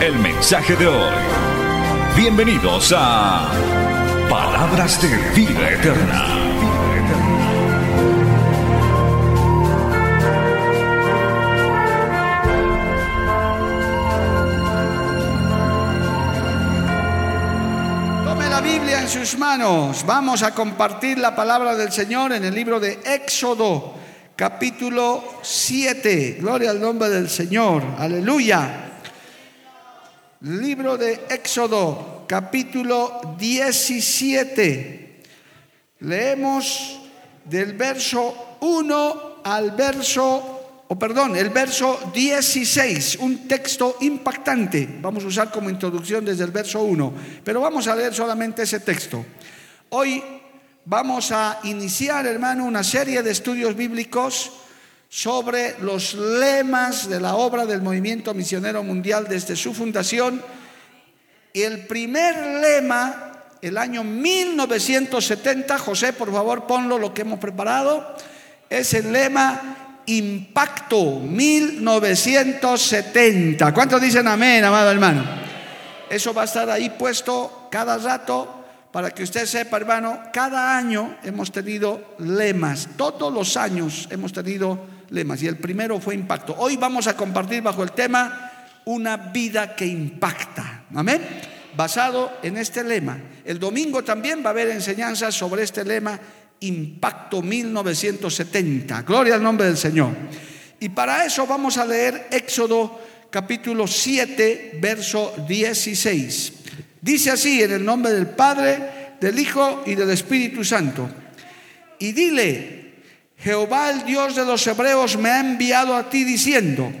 el mensaje de hoy. Bienvenidos a Palabras de Vida Eterna. Biblia en sus manos. Vamos a compartir la palabra del Señor en el libro de Éxodo, capítulo 7. Gloria al nombre del Señor. Aleluya. Libro de Éxodo, capítulo 17. Leemos del verso 1 al verso o perdón, el verso 16, un texto impactante. Vamos a usar como introducción desde el verso 1, pero vamos a leer solamente ese texto. Hoy vamos a iniciar, hermano, una serie de estudios bíblicos sobre los lemas de la obra del movimiento misionero mundial desde su fundación. Y el primer lema, el año 1970, José, por favor, ponlo lo que hemos preparado, es el lema Impacto 1970. ¿Cuántos dicen amén, amado hermano? Eso va a estar ahí puesto cada rato para que usted sepa, hermano, cada año hemos tenido lemas, todos los años hemos tenido lemas y el primero fue impacto. Hoy vamos a compartir bajo el tema una vida que impacta. Amén. Basado en este lema. El domingo también va a haber enseñanzas sobre este lema Impacto 1970. Gloria al nombre del Señor. Y para eso vamos a leer Éxodo capítulo 7, verso 16. Dice así en el nombre del Padre, del Hijo y del Espíritu Santo. Y dile, Jehová el Dios de los hebreos me ha enviado a ti diciendo,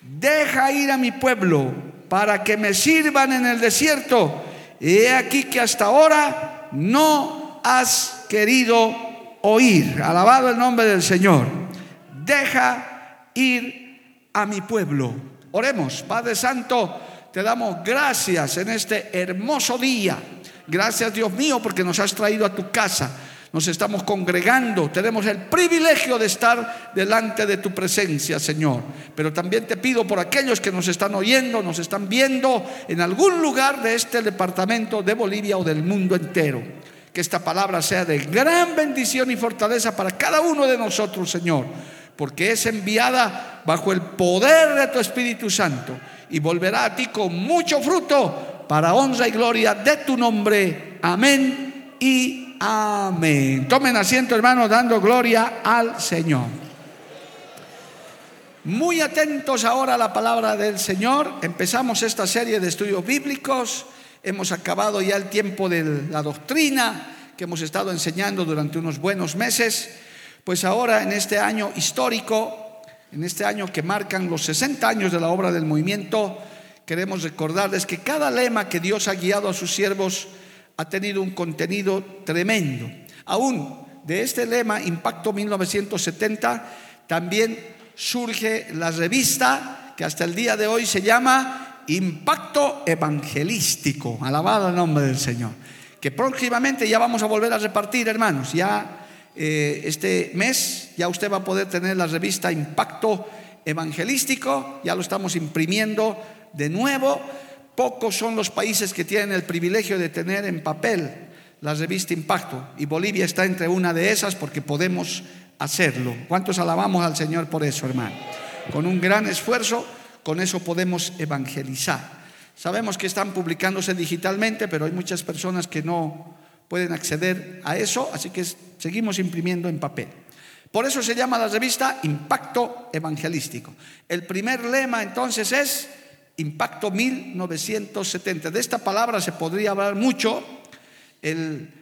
deja ir a mi pueblo para que me sirvan en el desierto. He aquí que hasta ahora no has querido oír. Alabado el nombre del Señor. Deja ir a mi pueblo. Oremos, Padre Santo, te damos gracias en este hermoso día. Gracias Dios mío porque nos has traído a tu casa. Nos estamos congregando, tenemos el privilegio de estar delante de tu presencia, Señor. Pero también te pido por aquellos que nos están oyendo, nos están viendo en algún lugar de este departamento de Bolivia o del mundo entero que esta palabra sea de gran bendición y fortaleza para cada uno de nosotros, Señor, porque es enviada bajo el poder de tu Espíritu Santo y volverá a ti con mucho fruto para honra y gloria de tu nombre. Amén y amén. Tomen asiento, hermanos, dando gloria al Señor. Muy atentos ahora a la palabra del Señor. Empezamos esta serie de estudios bíblicos hemos acabado ya el tiempo de la doctrina que hemos estado enseñando durante unos buenos meses, pues ahora en este año histórico, en este año que marcan los 60 años de la obra del movimiento, queremos recordarles que cada lema que Dios ha guiado a sus siervos ha tenido un contenido tremendo. Aún de este lema, Impacto 1970, también surge la revista que hasta el día de hoy se llama impacto evangelístico. Alabado el nombre del Señor. Que próximamente ya vamos a volver a repartir, hermanos. Ya eh, este mes ya usted va a poder tener la revista Impacto Evangelístico. Ya lo estamos imprimiendo de nuevo. Pocos son los países que tienen el privilegio de tener en papel la revista Impacto. Y Bolivia está entre una de esas porque podemos hacerlo. ¿Cuántos alabamos al Señor por eso, hermano? Con un gran esfuerzo con eso podemos evangelizar. Sabemos que están publicándose digitalmente, pero hay muchas personas que no pueden acceder a eso, así que seguimos imprimiendo en papel. Por eso se llama la revista Impacto Evangelístico. El primer lema entonces es Impacto 1970. De esta palabra se podría hablar mucho. El,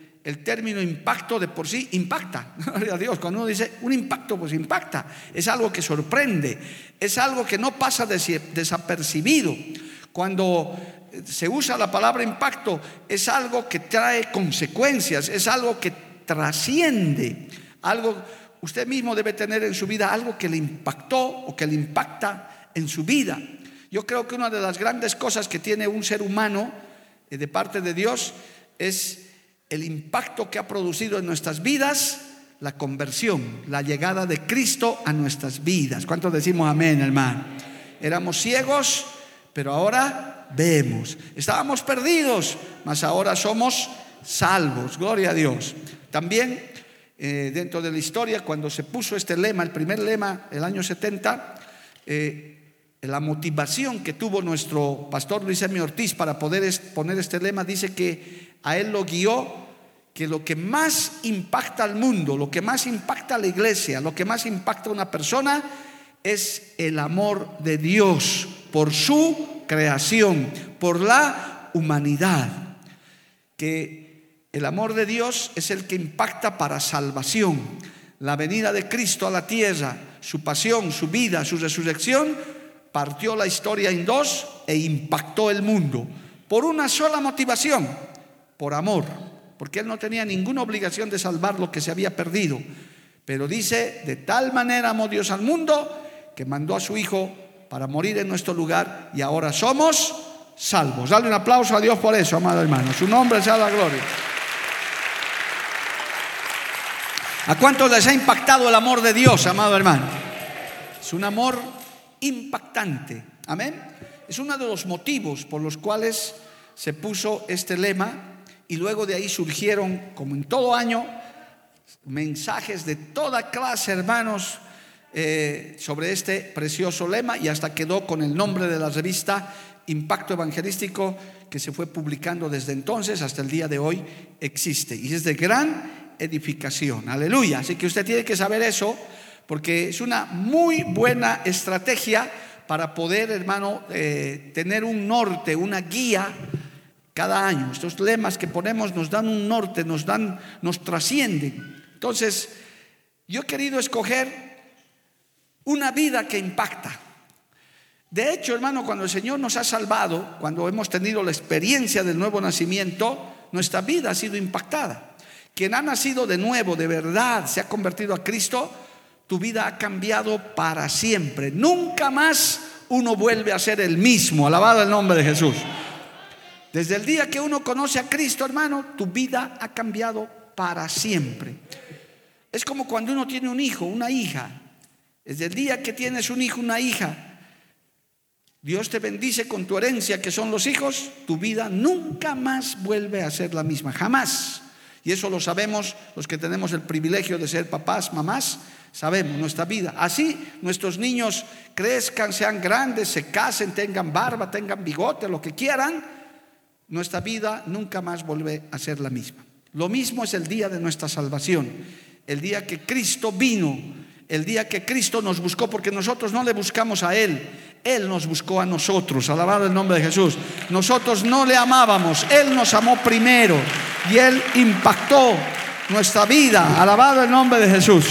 término impacto de por sí impacta. Gloria a Dios. Cuando uno dice un impacto, pues impacta. Es algo que sorprende. Es algo que no pasa desapercibido. Cuando se usa la palabra impacto, es algo que trae consecuencias, es algo que trasciende, algo, usted mismo debe tener en su vida algo que le impactó o que le impacta en su vida. Yo creo que una de las grandes cosas que tiene un ser humano eh, de parte de Dios es el impacto que ha producido en nuestras vidas la conversión, la llegada de Cristo a nuestras vidas. ¿Cuántos decimos amén, hermano? Éramos ciegos, pero ahora vemos. Estábamos perdidos, mas ahora somos salvos. Gloria a Dios. También eh, dentro de la historia, cuando se puso este lema, el primer lema, el año 70, eh, la motivación que tuvo nuestro pastor Luis M. Ortiz para poder poner este lema, dice que a él lo guió que lo que más impacta al mundo, lo que más impacta a la iglesia, lo que más impacta a una persona es el amor de Dios por su creación, por la humanidad. Que el amor de Dios es el que impacta para salvación. La venida de Cristo a la tierra, su pasión, su vida, su resurrección, partió la historia en dos e impactó el mundo por una sola motivación, por amor porque él no tenía ninguna obligación de salvar lo que se había perdido. Pero dice, de tal manera amó Dios al mundo que mandó a su Hijo para morir en nuestro lugar y ahora somos salvos. Dale un aplauso a Dios por eso, amado hermano. Su nombre sea la gloria. ¿A cuántos les ha impactado el amor de Dios, amado hermano? Es un amor impactante. Amén. Es uno de los motivos por los cuales se puso este lema y luego de ahí surgieron, como en todo año, mensajes de toda clase, hermanos, eh, sobre este precioso lema y hasta quedó con el nombre de la revista Impacto Evangelístico que se fue publicando desde entonces hasta el día de hoy existe y es de gran edificación. Aleluya. Así que usted tiene que saber eso porque es una muy buena estrategia para poder, hermano, eh, tener un norte, una guía cada año. Estos lemas que ponemos nos dan un norte, nos dan, nos trascienden. Entonces, yo he querido escoger una vida que impacta. De hecho, hermano, cuando el Señor nos ha salvado, cuando hemos tenido la experiencia del nuevo nacimiento, nuestra vida ha sido impactada. Quien ha nacido de nuevo, de verdad, se ha convertido a Cristo, tu vida ha cambiado para siempre. Nunca más uno vuelve a ser el mismo. Alabado el nombre de Jesús. Desde el día que uno conoce a Cristo, hermano, tu vida ha cambiado para siempre. Es como cuando uno tiene un hijo, una hija. Desde el día que tienes un hijo, una hija, Dios te bendice con tu herencia, que son los hijos, tu vida nunca más vuelve a ser la misma, jamás. Y eso lo sabemos los que tenemos el privilegio de ser papás, mamás, sabemos nuestra vida. Así nuestros niños crezcan, sean grandes, se casen, tengan barba, tengan bigote, lo que quieran nuestra vida nunca más vuelve a ser la misma. Lo mismo es el día de nuestra salvación, el día que Cristo vino, el día que Cristo nos buscó, porque nosotros no le buscamos a Él, Él nos buscó a nosotros, alabado el nombre de Jesús. Nosotros no le amábamos, Él nos amó primero y Él impactó nuestra vida, alabado el nombre de Jesús.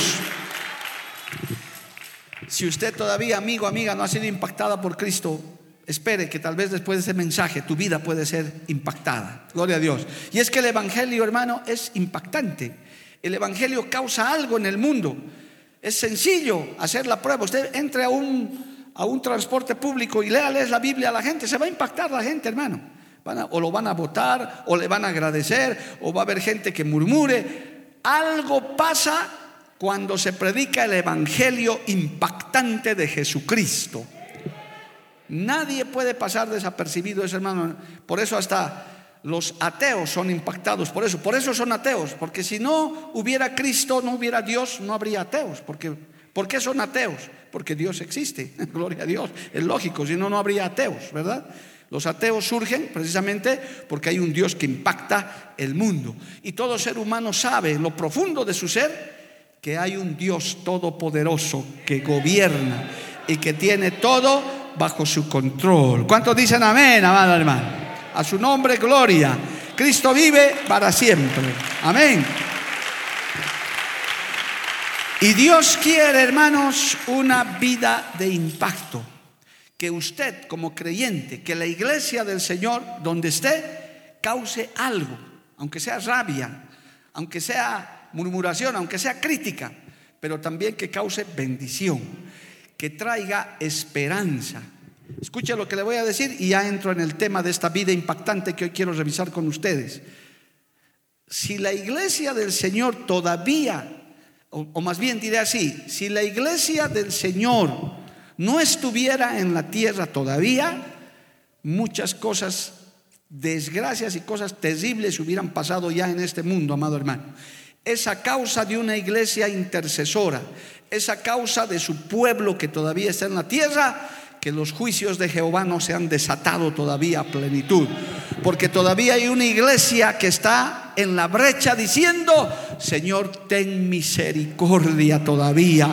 Si usted todavía, amigo, amiga, no ha sido impactada por Cristo, Espere que tal vez después de ese mensaje tu vida puede ser impactada. Gloria a Dios. Y es que el Evangelio, hermano, es impactante. El Evangelio causa algo en el mundo. Es sencillo hacer la prueba. Usted entre a un, a un transporte público y léale la Biblia a la gente. Se va a impactar la gente, hermano. o lo van a votar, o le van a agradecer, o va a haber gente que murmure. Algo pasa cuando se predica el Evangelio impactante de Jesucristo. Nadie puede pasar desapercibido eso, hermano. Por eso hasta los ateos son impactados por eso. Por eso son ateos. Porque si no hubiera Cristo, no hubiera Dios, no habría ateos. Porque, ¿Por qué son ateos? Porque Dios existe. Gloria a Dios. Es lógico, si no, no habría ateos, ¿verdad? Los ateos surgen precisamente porque hay un Dios que impacta el mundo. Y todo ser humano sabe en lo profundo de su ser que hay un Dios todopoderoso que gobierna y que tiene todo bajo su control. ¿Cuántos dicen amén, amado hermano? A su nombre, gloria. Cristo vive para siempre. Amén. Y Dios quiere, hermanos, una vida de impacto. que usted como creyente, que la iglesia del Señor, donde esté, cause algo, aunque sea rabia, aunque sea murmuración, aunque sea crítica, pero también que cause bendición, que traiga esperanza. Escuche lo que le voy a decir y ya entro en el tema de esta vida impactante que hoy quiero revisar con ustedes. Si la iglesia del Señor todavía, o, más bien diré así, si la iglesia del Señor no estuviera en la tierra todavía, muchas cosas, desgracias y cosas terribles hubieran pasado ya en este mundo, amado hermano. Esa causa de una iglesia intercesora, esa causa de su pueblo que todavía está en la tierra, que los juicios de Jehová no se han desatado todavía a plenitud. Porque todavía hay una iglesia que está en la brecha diciendo, Señor, ten misericordia todavía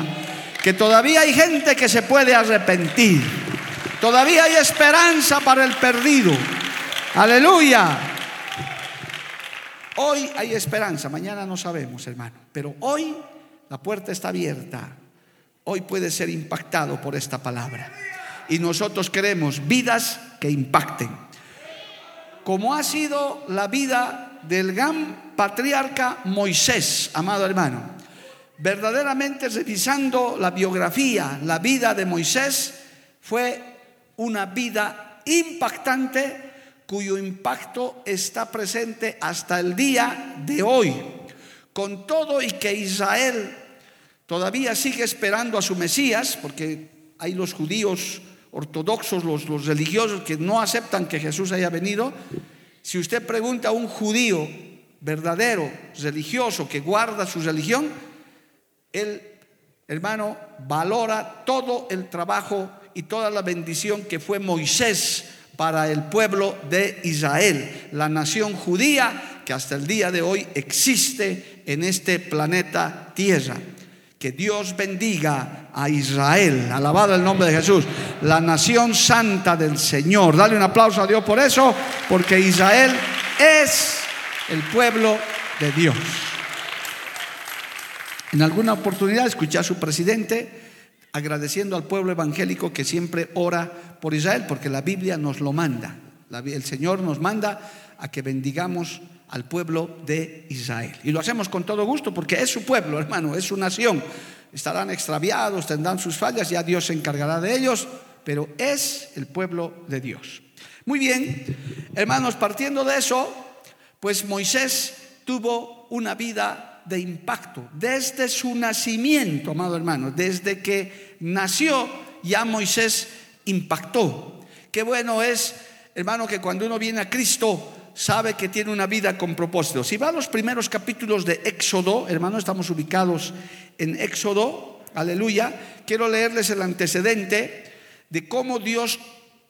que todavía hay gente que se puede arrepentir. Todavía hay esperanza para el perdido. Aleluya. Hoy hay esperanza, mañana no sabemos, hermano, pero hoy la puerta está abierta. Hoy puede ser impactado por esta palabra. Y nosotros queremos vidas que impacten. Como ha sido la vida del gran patriarca Moisés, amado hermano verdaderamente revisando la biografía, la vida de Moisés, fue una vida impactante cuyo impacto está presente hasta el día de hoy. Con todo y que Israel todavía sigue esperando a su Mesías, porque hay los judíos ortodoxos, los, religiosos que no aceptan que Jesús haya venido, si usted pregunta a un judío verdadero, religioso, que guarda su religión, él, hermano, valora todo el trabajo y toda la bendición que fue Moisés para el pueblo de Israel, la nación judía que hasta el día de hoy existe en este planeta Tierra. Que Dios bendiga a Israel, alabado el nombre de Jesús, la nación santa del Señor. Dale un aplauso a Dios por eso, porque Israel es el pueblo de Dios. En alguna oportunidad escuché a su presidente agradeciendo al pueblo evangélico que siempre ora por Israel, porque la Biblia nos lo manda. El Señor nos manda a que bendigamos al pueblo de Israel. Y lo hacemos con todo gusto porque es su pueblo, hermano, es su nación. Estarán extraviados, tendrán sus fallas, ya Dios se encargará de ellos, pero es el pueblo de Dios. Muy bien, hermanos, partiendo de eso, pues Moisés tuvo una vida de impacto desde su nacimiento, amado hermano, desde que nació ya Moisés impactó. Qué bueno es, hermano, que cuando uno viene a Cristo sabe que tiene una vida con propósito. Si va a los primeros capítulos de Éxodo, hermano, estamos ubicados en Éxodo, aleluya, quiero leerles el antecedente de cómo Dios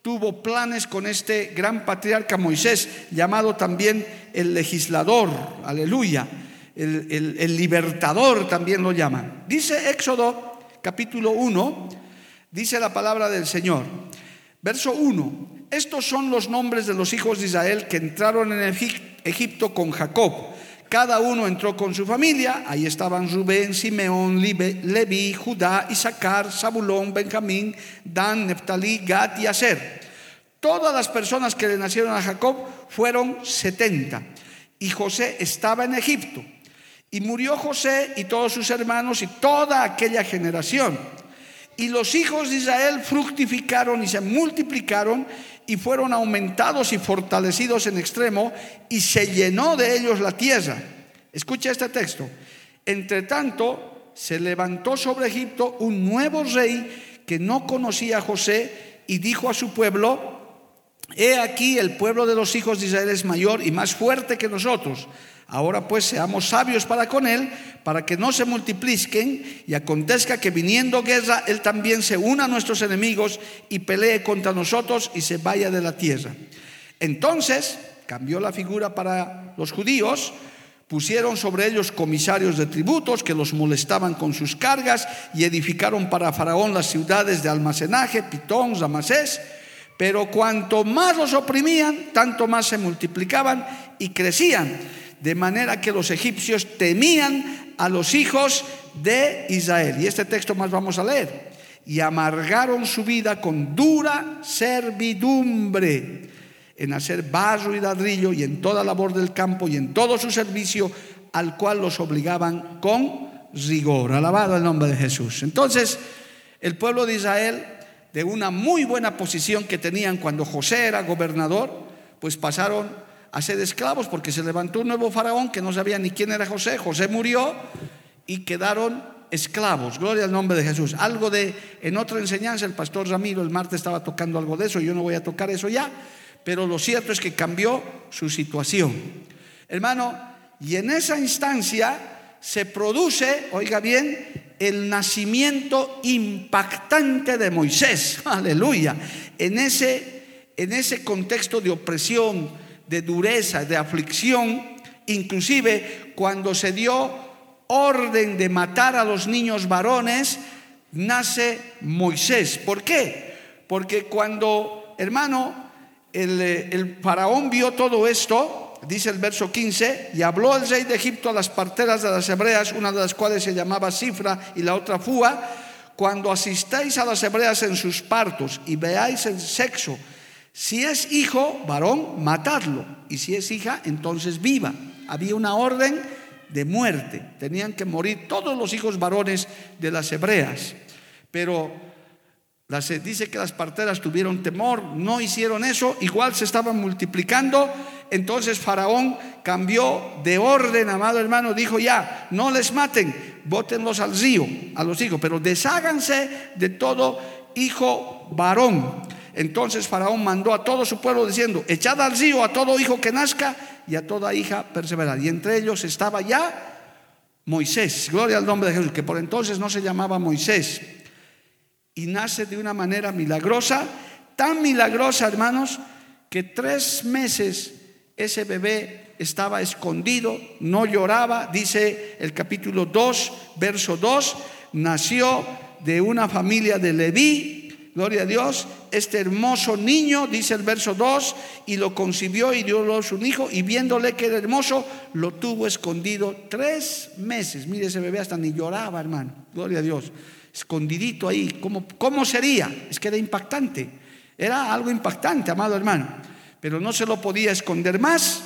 tuvo planes con este gran patriarca Moisés, llamado también el legislador, aleluya el, libertador también lo llaman. Dice Éxodo capítulo 1, dice la palabra del Señor. Verso 1, estos son los nombres de los hijos de Israel que entraron en Egipto con Jacob. Cada uno entró con su familia. Ahí estaban Rubén, Simeón, Levi, Judá, Isaacar, Zabulón, Benjamín, Dan, Neftalí, Gad y Aser. Todas las personas que le nacieron a Jacob fueron 70. Y José estaba en Egipto. Y murió José y todos sus hermanos y toda aquella generación. Y los hijos de Israel fructificaron y se multiplicaron y fueron aumentados y fortalecidos en extremo y se llenó de ellos la tierra. Escucha este texto. Entre tanto, se levantó sobre Egipto un nuevo rey que no conocía a José y dijo a su pueblo, he aquí el pueblo de los hijos de Israel es mayor y más fuerte que nosotros Ahora pues seamos sabios para con él, para que no se multipliquen y acontezca que viniendo guerra, él también se una a nuestros enemigos y pelee contra nosotros y se vaya de la tierra. Entonces cambió la figura para los judíos, pusieron sobre ellos comisarios de tributos que los molestaban con sus cargas y edificaron para Faraón las ciudades de almacenaje, Pitón, Ramasés. Pero cuanto más los oprimían, tanto más se multiplicaban y crecían de manera que los egipcios temían a los hijos de Israel. Y este texto más vamos a leer. y amargaron su vida con dura servidumbre en hacer barro y ladrillo y en toda labor del campo y en todo su servicio al cual los obligaban con rigor. Alabado el nombre de Jesús. Entonces, el pueblo de Israel, de una muy buena posición que tenían cuando José era gobernador, pues pasaron ser esclavos porque se levantó un nuevo faraón que no sabía ni quién era José. José murió y quedaron esclavos. Gloria al nombre de Jesús. Algo de, en otra enseñanza, el pastor Ramiro el martes estaba tocando algo de eso, yo no voy a tocar eso ya, pero lo cierto es que cambió su situación. Hermano, y en esa instancia se produce, oiga bien, el nacimiento impactante de Moisés. Aleluya. En ese, en ese contexto de opresión, de dureza, de aflicción, inclusive cuando se dio orden de matar a los niños varones, nace Moisés. ¿Por qué? Porque cuando, hermano, el, el, faraón vio todo esto, dice el verso 15, y habló el rey de Egipto a las parteras de las hebreas, una de las cuales se llamaba Cifra y la otra Fua, cuando asistáis a las hebreas en sus partos y veáis el sexo, si es hijo, varón, matadlo, y si es hija, entonces viva. Había una orden de muerte. Tenían que morir todos los hijos varones de las hebreas. Pero las, dice que las parteras tuvieron temor, no hicieron eso, igual se estaban multiplicando. Entonces Faraón cambió de orden, amado hermano, dijo ya, no les maten, bótenlos al río, a los hijos, pero desháganse de todo hijo varón. Entonces Faraón mandó a todo su pueblo diciendo, echad al río a todo hijo que nazca y a toda hija perseverar. Y entre ellos estaba ya Moisés, gloria al nombre de Jesús, que por entonces no se llamaba Moisés. Y nace de una manera milagrosa, tan milagrosa, hermanos, que tres meses ese bebé estaba escondido, no lloraba, dice el capítulo 2, verso 2, nació de una familia de Leví, gloria a Dios, este hermoso niño, dice el verso 2, y lo concibió y dio a su hijo, y viéndole que era hermoso, lo tuvo escondido tres meses. Mire, ese bebé hasta ni lloraba, hermano, gloria a Dios, escondidito ahí. ¿Cómo, cómo sería? Es que era impactante, era algo impactante, amado hermano, pero no se lo podía esconder más,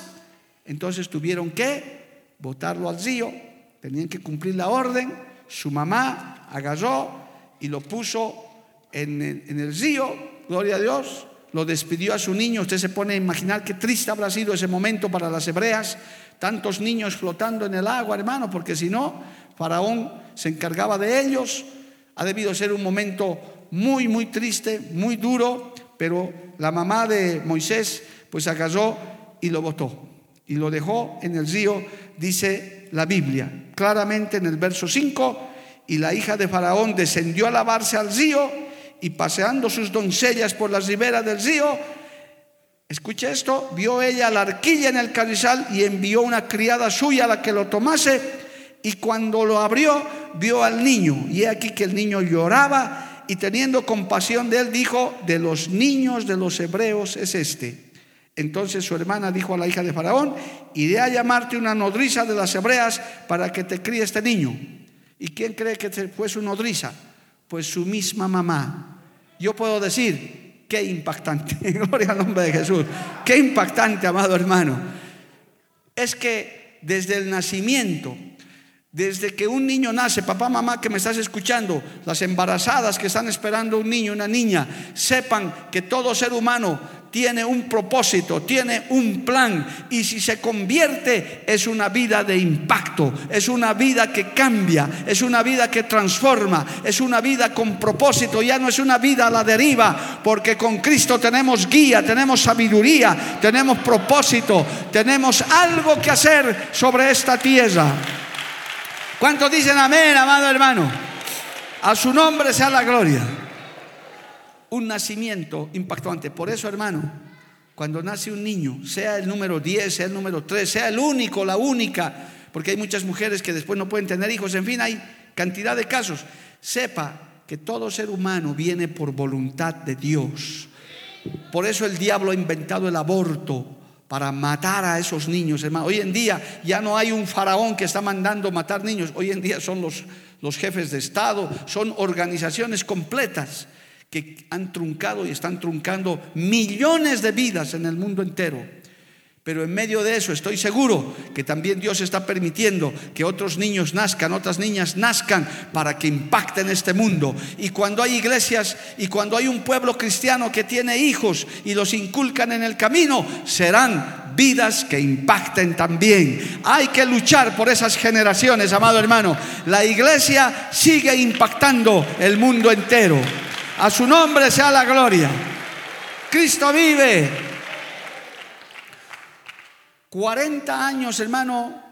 entonces tuvieron que botarlo al río, tenían que cumplir la orden, su mamá agarró y lo puso en el, río, gloria a Dios, lo despidió a su niño. Usted se pone a imaginar qué triste habrá sido ese momento para las hebreas, tantos niños flotando en el agua, hermano, porque si no, Faraón se encargaba de ellos. Ha debido ser un momento muy, muy triste, muy duro, pero la mamá de Moisés pues agarró y lo botó y lo dejó en el río, dice la Biblia, claramente en el verso 5, y la hija de Faraón descendió a lavarse al río y paseando sus doncellas por las riberas del río, escuche esto, vio ella la arquilla en el carrizal y envió una criada suya a la que lo tomase y cuando lo abrió vio al niño y he aquí que el niño lloraba y teniendo compasión de él dijo, de los niños de los hebreos es este. Entonces su hermana dijo a la hija de Faraón, iré a llamarte una nodriza de las hebreas para que te críe este niño. ¿Y quién cree que fue su nodriza? Pues su misma mamá. Yo puedo decir, qué impactante, gloria al nombre de Jesús, qué impactante, amado hermano. Es que desde el nacimiento, desde que un niño nace, papá, mamá que me estás escuchando, las embarazadas que están esperando un niño, una niña, sepan que todo ser humano tiene un propósito, tiene un plan y si se convierte es una vida de impacto, es una vida que cambia, es una vida que transforma, es una vida con propósito, ya no es una vida a la deriva, porque con Cristo tenemos guía, tenemos sabiduría, tenemos propósito, tenemos algo que hacer sobre esta tierra. ¿Cuántos dicen amén, amado hermano? A su nombre sea la gloria un nacimiento impactante. Por eso, hermano, cuando nace un niño, sea el número 10, sea el número 3, sea el único, la única, porque hay muchas mujeres que después no pueden tener hijos, en fin, hay cantidad de casos, sepa que todo ser humano viene por voluntad de Dios. Por eso el diablo ha inventado el aborto, para matar a esos niños, hermano. Hoy en día ya no hay un faraón que está mandando matar niños. Hoy en día son los, los jefes de Estado, son organizaciones completas que han truncado y están truncando millones de vidas en el mundo entero. Pero en medio de eso estoy seguro que también Dios está permitiendo que otros niños nazcan, otras niñas nazcan para que impacten este mundo. Y cuando hay iglesias y cuando hay un pueblo cristiano que tiene hijos y los inculcan en el camino, serán vidas que impacten también. Hay que luchar por esas generaciones, amado hermano. La iglesia sigue impactando el mundo entero. A su nombre sea la gloria. Cristo vive. 40 años, hermano,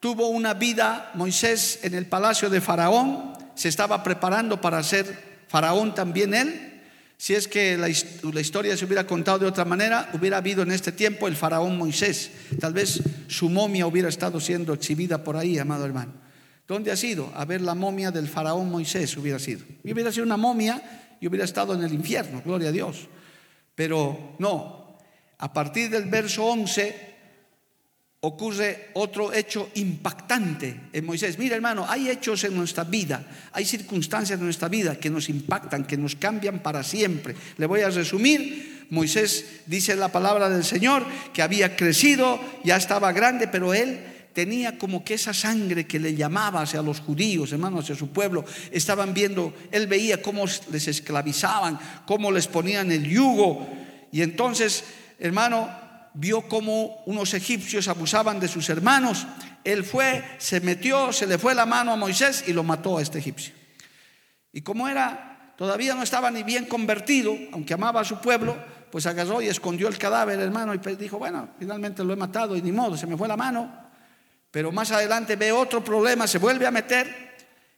tuvo una vida Moisés en el palacio de Faraón, se estaba preparando para ser Faraón también él. Si es que la, historia se hubiera contado de otra manera, hubiera habido en este tiempo el Faraón Moisés. Tal vez su momia hubiera estado siendo exhibida por ahí, amado hermano. ¿Dónde ha sido? A ver la momia del Faraón Moisés hubiera sido. Y hubiera sido una momia y hubiera estado en el infierno, gloria a Dios. Pero no, a partir del verso 11 ocurre otro hecho impactante en Moisés. Mira hermano, hay hechos en nuestra vida, hay circunstancias en nuestra vida que nos impactan, que nos cambian para siempre. Le voy a resumir. Moisés dice la palabra del Señor que había crecido, ya estaba grande, pero él tenía como que esa sangre que le llamaba hacia los judíos, hermanos, hacia su pueblo, estaban viendo, él veía cómo les esclavizaban, cómo les ponían el yugo. Y entonces, hermano, vio cómo unos egipcios abusaban de sus hermanos. Él fue, se metió, se le fue la mano a Moisés y lo mató a este egipcio. Y como era, todavía no estaba ni bien convertido, aunque amaba a su pueblo, pues agarró y escondió el cadáver, hermano, y pues dijo, bueno, finalmente lo he matado y ni modo, se me fue la mano. Pero más adelante ve otro problema, se vuelve a meter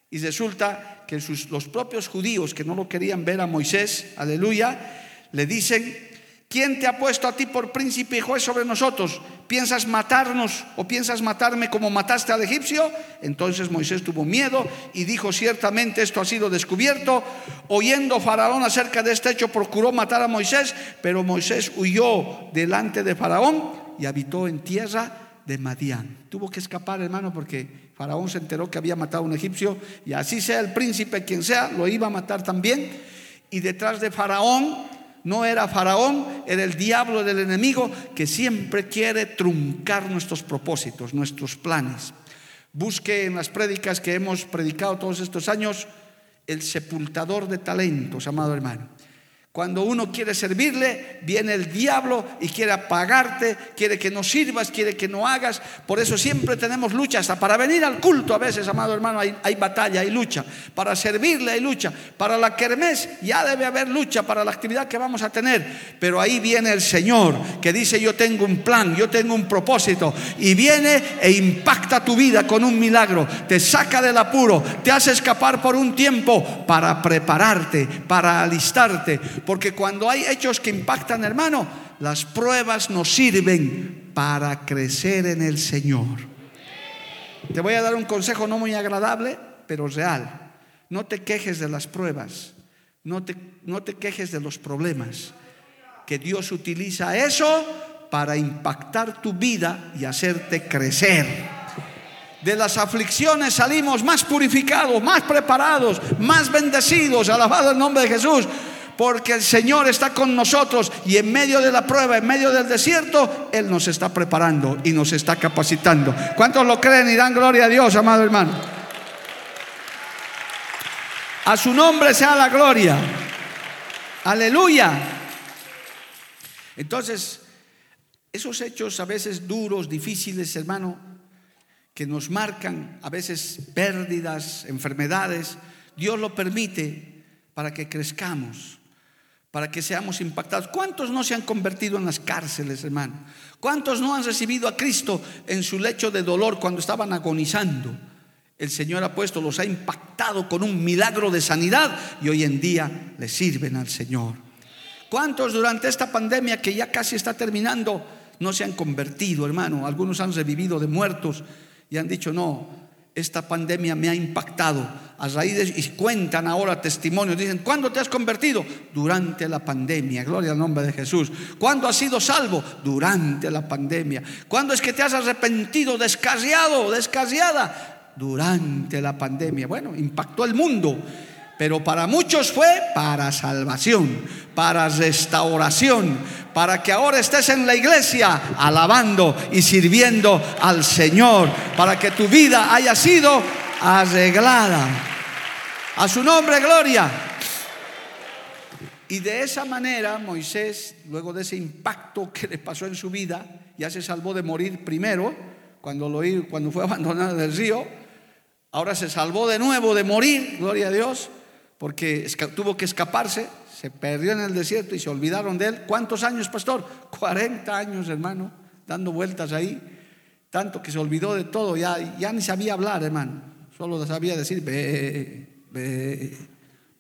y resulta que los propios judíos que no lo querían ver a Moisés, aleluya, le dicen, ¿Quién te ha puesto a ti por príncipe y juez sobre nosotros? ¿Piensas matarnos o piensas matarme como mataste al egipcio? Entonces Moisés tuvo miedo y dijo, ciertamente esto ha sido descubierto. Oyendo Faraón acerca de este hecho, procuró matar a Moisés, pero Moisés huyó delante de Faraón y habitó en tierra de Madián. Tuvo que escapar, hermano, porque Faraón se enteró que había matado a un egipcio y así sea el príncipe quien sea, lo iba a matar también. Y detrás de Faraón no era Faraón, era el diablo del enemigo que siempre quiere truncar nuestros propósitos, nuestros planes. Busque en las prédicas que hemos predicado todos estos años el sepultador de talentos, amado hermano. Cuando uno quiere servirle, viene el diablo y quiere apagarte, quiere que no sirvas, quiere que no hagas. Por eso siempre tenemos lucha, hasta para venir al culto a veces, amado hermano, hay, batalla, hay lucha. Para servirle hay lucha. Para la kermés ya debe haber lucha para la actividad que vamos a tener. Pero ahí viene el Señor que dice yo tengo un plan, yo tengo un propósito. Y viene e impacta tu vida con un milagro. Te saca del apuro, te hace escapar por un tiempo para prepararte, para alistarte porque cuando hay hechos que impactan, hermano, las pruebas nos sirven para crecer en el Señor. Te voy a dar un consejo no muy agradable, pero real. No te quejes de las pruebas, no te, no te quejes de los problemas. Que Dios utiliza eso para impactar tu vida y hacerte crecer. De las aflicciones salimos más purificados, más preparados, más bendecidos. Alabado el nombre de Jesús porque el Señor está con nosotros y en medio de la prueba, en medio del desierto, Él nos está preparando y nos está capacitando. ¿Cuántos lo creen y dan gloria a Dios, amado hermano? A su nombre sea la gloria. Aleluya. Entonces, esos hechos a veces duros, difíciles, hermano, que nos marcan a veces pérdidas, enfermedades, Dios lo permite para que crezcamos para que seamos impactados. ¿Cuántos no se han convertido en las cárceles, hermano? ¿Cuántos no han recibido a Cristo en su lecho de dolor cuando estaban agonizando? El Señor ha puesto, los ha impactado con un milagro de sanidad y hoy en día le sirven al Señor. ¿Cuántos durante esta pandemia que ya casi está terminando no se han convertido, hermano? Algunos han revivido de muertos y han dicho, no, esta pandemia me ha impactado. A raíz de, y cuentan ahora testimonios, dicen, ¿cuándo te has convertido? Durante la pandemia, gloria al nombre de Jesús. ¿Cuándo has sido salvo? Durante la pandemia. ¿Cuándo es que te has arrepentido, descarriado, descarriada? Durante la pandemia. Bueno, impactó el mundo. Pero para muchos fue para salvación, para restauración, para que ahora estés en la iglesia alabando y sirviendo al Señor, para que tu vida haya sido arreglada. A su nombre, gloria. Y de esa manera Moisés, luego de ese impacto que le pasó en su vida, ya se salvó de morir primero, cuando, lo, cuando fue abandonado del río, ahora se salvó de nuevo de morir, gloria a Dios porque tuvo que escaparse, se perdió en el desierto y se olvidaron de él. ¿Cuántos años, pastor? 40 años, hermano, dando vueltas ahí. Tanto que se olvidó de todo, ya, ya ni sabía hablar, hermano. Solo sabía decir, ve, ve.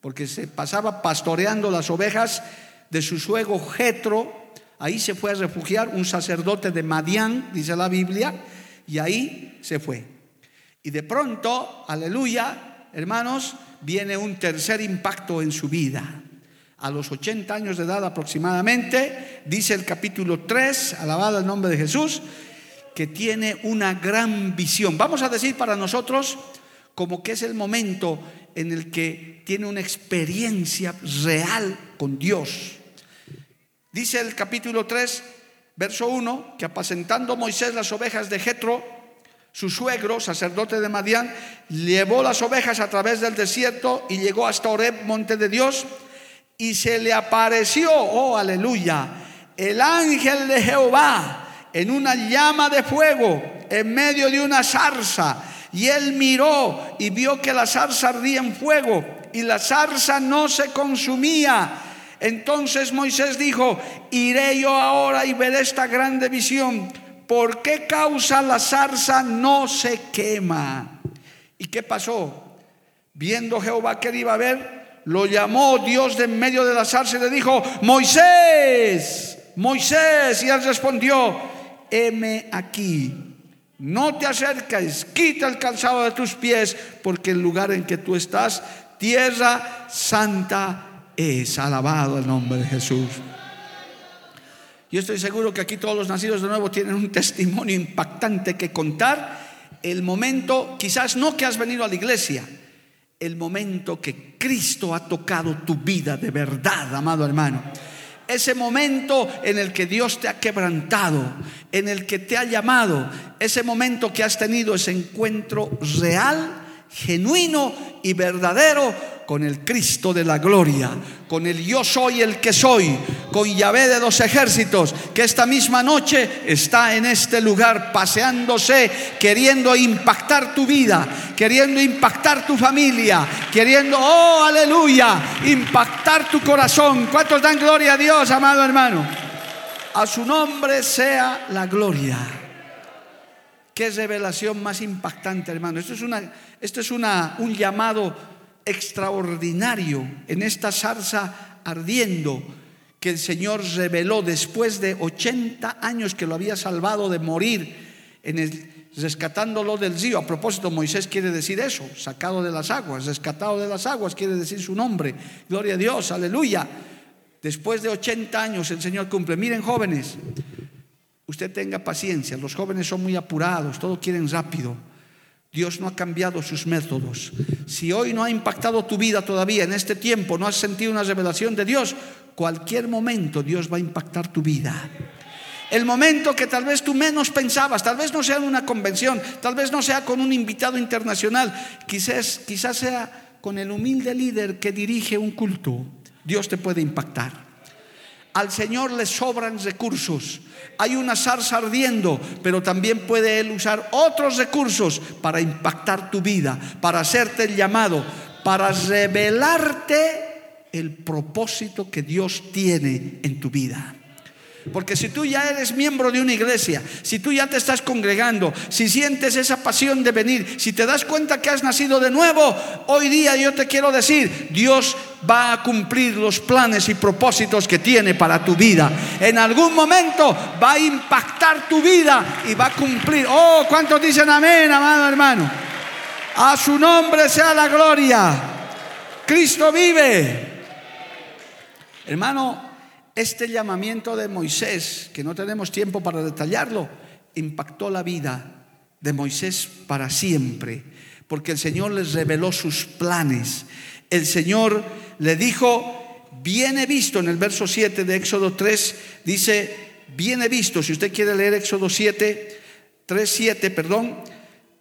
Porque se pasaba pastoreando las ovejas de su suegro Jetro. Ahí se fue a refugiar un sacerdote de Madián, dice la Biblia, y ahí se fue. Y de pronto, aleluya, hermanos, viene un tercer impacto en su vida. A los 80 años de edad aproximadamente, dice el capítulo 3, alabado el nombre de Jesús, que tiene una gran visión. Vamos a decir para nosotros como que es el momento en el que tiene una experiencia real con Dios. Dice el capítulo 3, verso 1, que apacentando Moisés las ovejas de Jetro, su suegro, sacerdote de Madián, llevó las ovejas a través del desierto y llegó hasta Oreb, monte de Dios, y se le apareció, oh aleluya, el ángel de Jehová en una llama de fuego en medio de una zarza. Y él miró y vio que la zarza ardía en fuego y la zarza no se consumía. Entonces Moisés dijo, iré yo ahora y veré esta grande visión ¿por qué causa la zarza no se quema? ¿Y qué pasó? Viendo Jehová que iba a ver, lo llamó Dios de en medio de la zarza y le dijo, Moisés, Moisés, y él respondió, heme aquí. No te acerques, quita el calzado de tus pies, porque el lugar en que tú estás, tierra santa es. Alabado el nombre de Jesús. Yo estoy seguro que aquí todos los nacidos de nuevo tienen un testimonio impactante que contar. El momento, quizás no que has venido a la iglesia, el momento que Cristo ha tocado tu vida de verdad, amado hermano. Ese momento en el que Dios te ha quebrantado, en el que te ha llamado, ese momento que has tenido ese encuentro real, genuino y verdadero con el Cristo de la gloria, con el yo soy el que soy, con Yahvé de los ejércitos, que esta misma noche está en este lugar paseándose, queriendo impactar tu vida, queriendo impactar tu familia, queriendo, oh aleluya, impactar tu corazón. ¿Cuántos dan gloria a Dios, amado hermano? A su nombre sea la gloria. Qué revelación más impactante, hermano. Esto es, una, esto es una, un llamado extraordinario en esta zarza ardiendo que el Señor reveló después de 80 años que lo había salvado de morir, en el, rescatándolo del río. A propósito, Moisés quiere decir eso, sacado de las aguas, rescatado de las aguas, quiere decir su nombre. Gloria a Dios, aleluya. Después de 80 años el Señor cumple. Miren jóvenes, usted tenga paciencia, los jóvenes son muy apurados, todo quieren rápido. Dios no ha cambiado sus métodos. Si hoy no ha impactado tu vida todavía en este tiempo, no has sentido una revelación de Dios, cualquier momento Dios va a impactar tu vida. El momento que tal vez tú menos pensabas, tal vez no sea en una convención, tal vez no sea con un invitado internacional, quizás, quizás sea con el humilde líder que dirige un culto, Dios te puede impactar. Al Señor le sobran recursos. Hay una zarza ardiendo, pero también puede Él usar otros recursos para impactar tu vida, para hacerte el llamado, para revelarte el propósito que Dios tiene en tu vida. Porque si tú ya eres miembro de una iglesia, si tú ya te estás congregando, si sientes esa pasión de venir, si te das cuenta que has nacido de nuevo, hoy día yo te quiero decir, Dios va a cumplir los planes y propósitos que tiene para tu vida. En algún momento va a impactar tu vida y va a cumplir. Oh, ¿cuántos dicen amén, amado hermano? A su nombre sea la gloria. Cristo vive. Hermano, este llamamiento de Moisés, que no tenemos tiempo para detallarlo, impactó la vida de Moisés para siempre, porque el Señor les reveló sus planes. El Señor le dijo, viene visto en el verso 7 de Éxodo 3, dice, viene visto, si usted quiere leer Éxodo 7, 3, 7, perdón,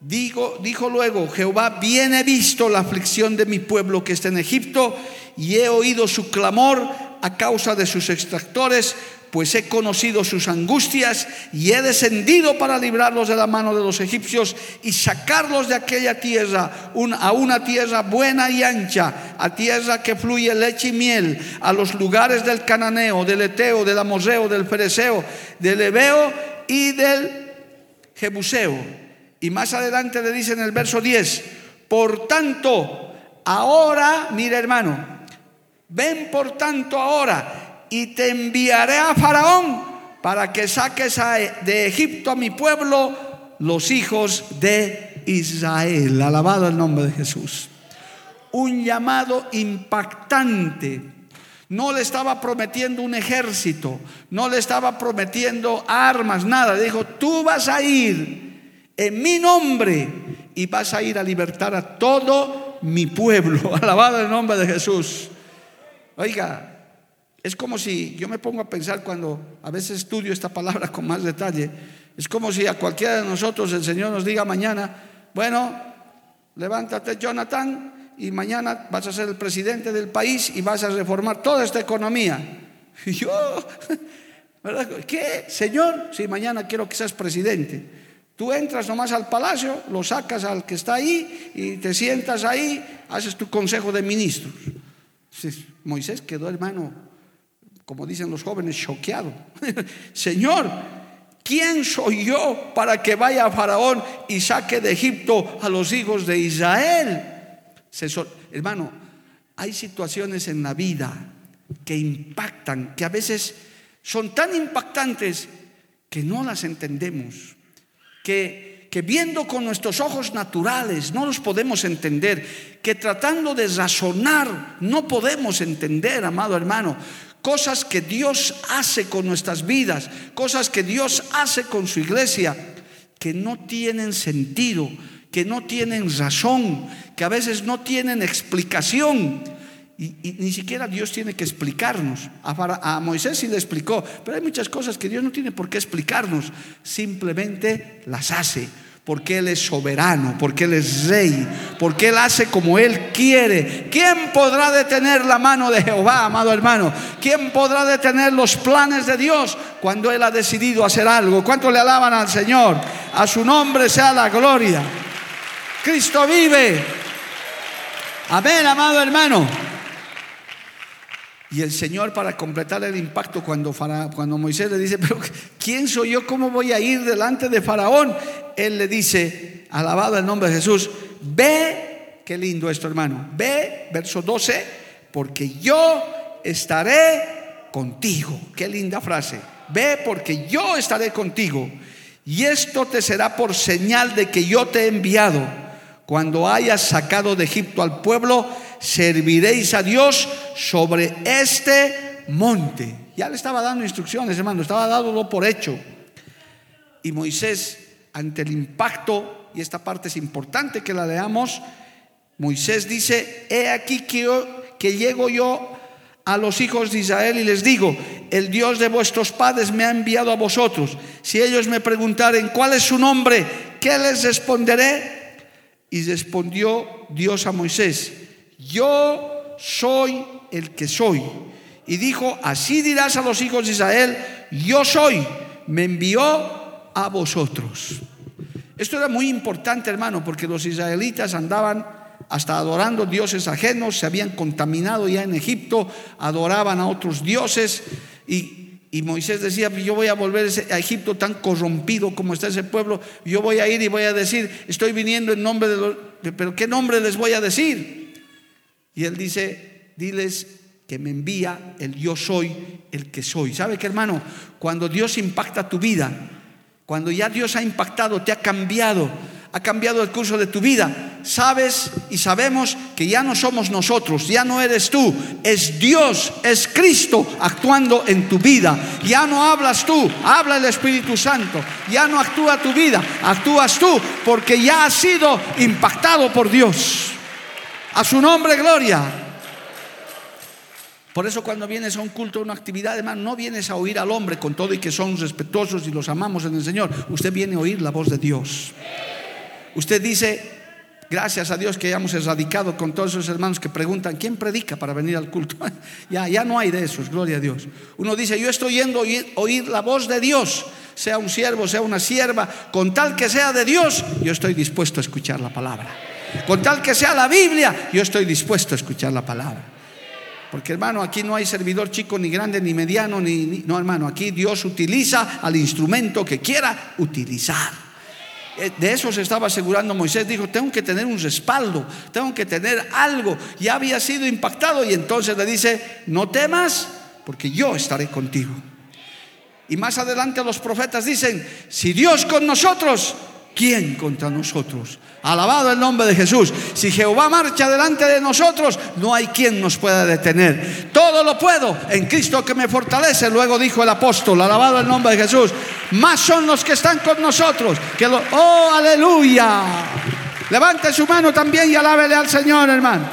Digo, dijo luego, Jehová, viene visto la aflicción de mi pueblo que está en Egipto, y he oído su clamor a causa de sus extractores, pues he conocido sus angustias y he descendido para librarlos de la mano de los egipcios y sacarlos de aquella tierra a una tierra buena y ancha, a tierra que fluye leche y miel, a los lugares del cananeo, del eteo, del amorreo, del fereceo, del ebeo y del jebuseo. Y más adelante le dice en el verso 10, por tanto, ahora, mira hermano, ven por tanto ahora y te enviaré a Faraón para que saques de Egipto a mi pueblo, los hijos de Israel. Alabado el nombre de Jesús. Un llamado impactante. No le estaba prometiendo un ejército, no le estaba prometiendo armas, nada. Dijo, tú vas a ir en mi nombre y vas a ir a libertar a todo mi pueblo. Alabado el nombre de Jesús. Oiga, es como si yo me pongo a pensar cuando a veces estudio esta palabra con más detalle, es como si a cualquiera de nosotros el Señor nos diga mañana, bueno, levántate Jonathan y mañana vas a ser el presidente del país y vas a reformar toda esta economía. Y yo, ¿verdad? ¿Qué? Señor, si mañana quiero que seas presidente. Tú entras nomás al palacio, lo sacas al que está ahí y te sientas ahí, haces tu consejo de ministros. Moisés quedó, hermano, como dicen los jóvenes, choqueado. Señor, ¿quién soy yo para que vaya Faraón y saque de Egipto a los hijos de Israel? hermano, hay situaciones en la vida que impactan, que a veces son tan impactantes que no las entendemos, que que viendo con nuestros ojos naturales no los podemos entender, que tratando de razonar no podemos entender, amado hermano, cosas que Dios hace con nuestras vidas, cosas que Dios hace con su iglesia, que no tienen sentido, que no tienen razón, que a veces no tienen explicación. Y, ni siquiera Dios tiene que explicarnos. A, a Moisés sí le explicó, pero hay muchas cosas que Dios no tiene por qué explicarnos, simplemente las hace porque Él es soberano, porque Él es rey, porque Él hace como Él quiere. ¿Quién podrá detener la mano de Jehová, amado hermano? ¿Quién podrá detener los planes de Dios cuando Él ha decidido hacer algo? ¿Cuánto le alaban al Señor? A su nombre sea la gloria. Cristo vive. Amén, amado hermano. Y el Señor para completar el impacto cuando, cuando Moisés le dice, pero ¿quién soy yo? ¿Cómo voy a ir delante de Faraón? Él le dice, alabado el nombre de Jesús, ve, qué lindo esto hermano, ve, verso 12, porque yo estaré contigo. Qué linda frase. Ve porque yo estaré contigo. Y esto te será por señal de que yo te he enviado. Cuando hayas sacado de Egipto al pueblo, serviréis a Dios sobre este monte. Ya le estaba dando instrucciones, hermano, estaba dándolo por hecho. Y Moisés, ante el impacto, y esta parte es importante que la leamos, Moisés dice, he aquí que, que llego yo a los hijos de Israel y les digo, el Dios de vuestros padres me ha enviado a vosotros. Si ellos me preguntaren cuál es su nombre, ¿qué les responderé? Y respondió Dios a Moisés, yo soy el que soy. Y dijo, así dirás a los hijos de Israel, yo soy, me envió a vosotros. Esto era muy importante, hermano, porque los israelitas andaban hasta adorando dioses ajenos, se habían contaminado ya en Egipto, adoraban a otros dioses y, Moisés decía, yo voy a volver a Egipto tan corrompido como está ese pueblo, yo voy a ir y voy a decir, estoy viniendo en nombre de los... Pero ¿qué nombre les voy a decir? Y él dice, diles que me envía el yo soy el que soy. ¿Sabe qué hermano? Cuando Dios impacta tu vida, cuando ya Dios ha impactado, te ha cambiado, ha cambiado el curso de tu vida, sabes y sabemos que ya no somos nosotros, ya no eres tú, es Dios, es Cristo actuando en tu vida. Ya no hablas tú, habla el Espíritu Santo. Ya no actúa tu vida, actúas tú porque ya has sido impactado por Dios. A su nombre, gloria. Por eso cuando vienes a un culto, a una actividad, hermano, no vienes a oír al hombre con todo y que son respetuosos y los amamos en el Señor. Usted viene a oír la voz de Dios. Usted dice, gracias a Dios que hayamos erradicado con todos esos hermanos que preguntan, ¿quién predica para venir al culto? ya, ya no hay de esos, gloria a Dios. Uno dice, yo estoy yendo a oír, oír la voz de Dios, sea un siervo, sea una sierva, con tal que sea de Dios, yo estoy dispuesto a escuchar la palabra. Con tal que sea la Biblia, yo estoy dispuesto a escuchar la palabra. Porque hermano, aquí no hay servidor chico, ni grande, ni mediano, ni, No, hermano, aquí Dios utiliza al instrumento que quiera utilizar. Eh, de eso se estaba asegurando Moisés. Dijo, tengo que tener un respaldo, tengo que tener algo. Ya había sido impactado y entonces le dice, no temas, porque yo estaré contigo. Y más adelante los profetas dicen, si Dios con nosotros, ¿quién contra nosotros? Alabado el nombre de Jesús. Si Jehová marcha delante de nosotros, no hay quien nos pueda detener. Todo lo puedo en Cristo que me fortalece, luego dijo el apóstol. Alabado el nombre de Jesús. Más son los que están con nosotros que los... Oh, aleluya. Levante su mano también y alábele al Señor, hermano.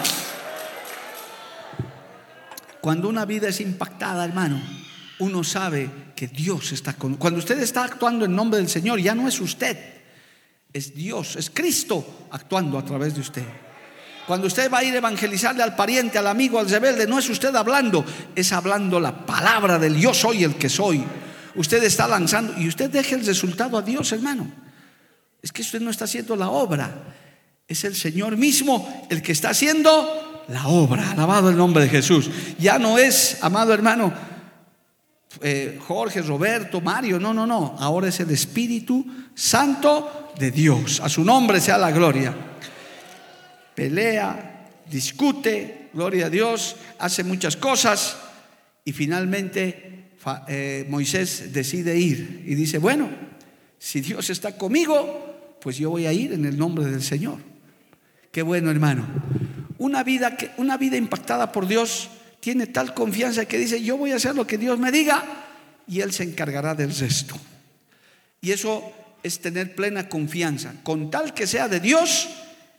Cuando una vida es impactada, hermano, uno sabe que Dios está con... Cuando usted está actuando en nombre del Señor, ya no es usted es Dios, es Cristo actuando a través de usted. Cuando usted va a ir a evangelizarle al pariente, al amigo, al rebelde, no es usted hablando, es hablando la palabra del yo soy el que soy. Usted está lanzando y usted deja el resultado a Dios, hermano. Es que usted no está haciendo la obra, es el Señor mismo el que está haciendo la obra. Alabado el nombre de Jesús. Ya no es, amado hermano, eh, Jorge, Roberto, Mario, no, no, no. Ahora es el Espíritu Santo de Dios. A su nombre sea la gloria. Pelea, discute, gloria a Dios, hace muchas cosas y finalmente eh, Moisés decide ir y dice, bueno, si Dios está conmigo, pues yo voy a ir en el nombre del Señor. Qué bueno, hermano. Una vida, que, una vida impactada por Dios tiene tal confianza que dice, yo voy a hacer lo que Dios me diga y Él se encargará del resto. Y eso es tener plena confianza. Con tal que sea de Dios,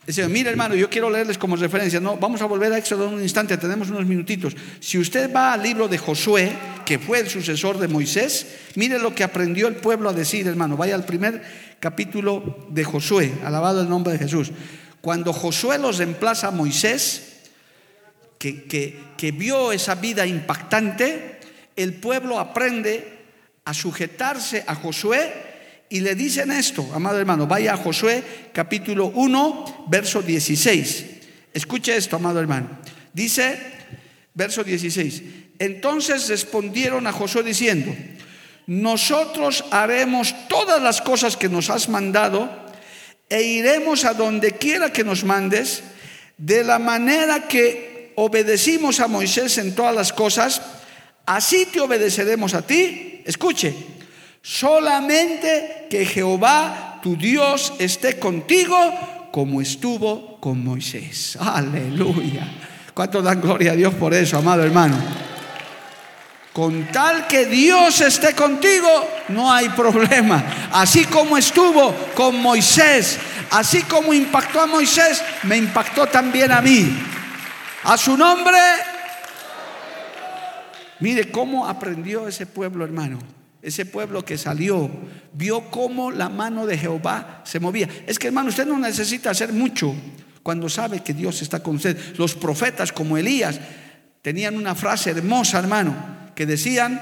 Dice, mira hermano, yo quiero leerles como referencia, no, vamos a volver a Éxodo en un instante, tenemos unos minutitos. Si usted va al libro de Josué, que fue el sucesor de Moisés, mire lo que aprendió el pueblo a decir, hermano. Vaya al primer capítulo de Josué, alabado el nombre de Jesús. Cuando Josué los reemplaza a Moisés, que, vio esa vida impactante, el pueblo aprende a sujetarse a Josué y le dicen esto, amado hermano, vaya a Josué capítulo 1, verso 16. Escuche esto, amado hermano. Dice, verso 16, entonces respondieron a Josué diciendo, nosotros haremos todas las cosas que nos has mandado e iremos a donde quiera que nos mandes, de la manera que obedecimos a Moisés en todas las cosas, así te obedeceremos a ti. Escuche, solamente que Jehová, tu Dios, esté contigo como estuvo con Moisés. Aleluya. ¿Cuánto dan gloria a Dios por eso, amado hermano? Con tal que Dios esté contigo, no hay problema. Así como estuvo con Moisés, así como impactó a Moisés, me impactó también a mí. A su nombre. Mire cómo aprendió ese pueblo, hermano. Ese pueblo que salió, vio cómo la mano de Jehová se movía. Es que, hermano, usted no necesita hacer mucho cuando sabe que Dios está con usted. Los profetas como Elías tenían una frase hermosa, hermano, que decían,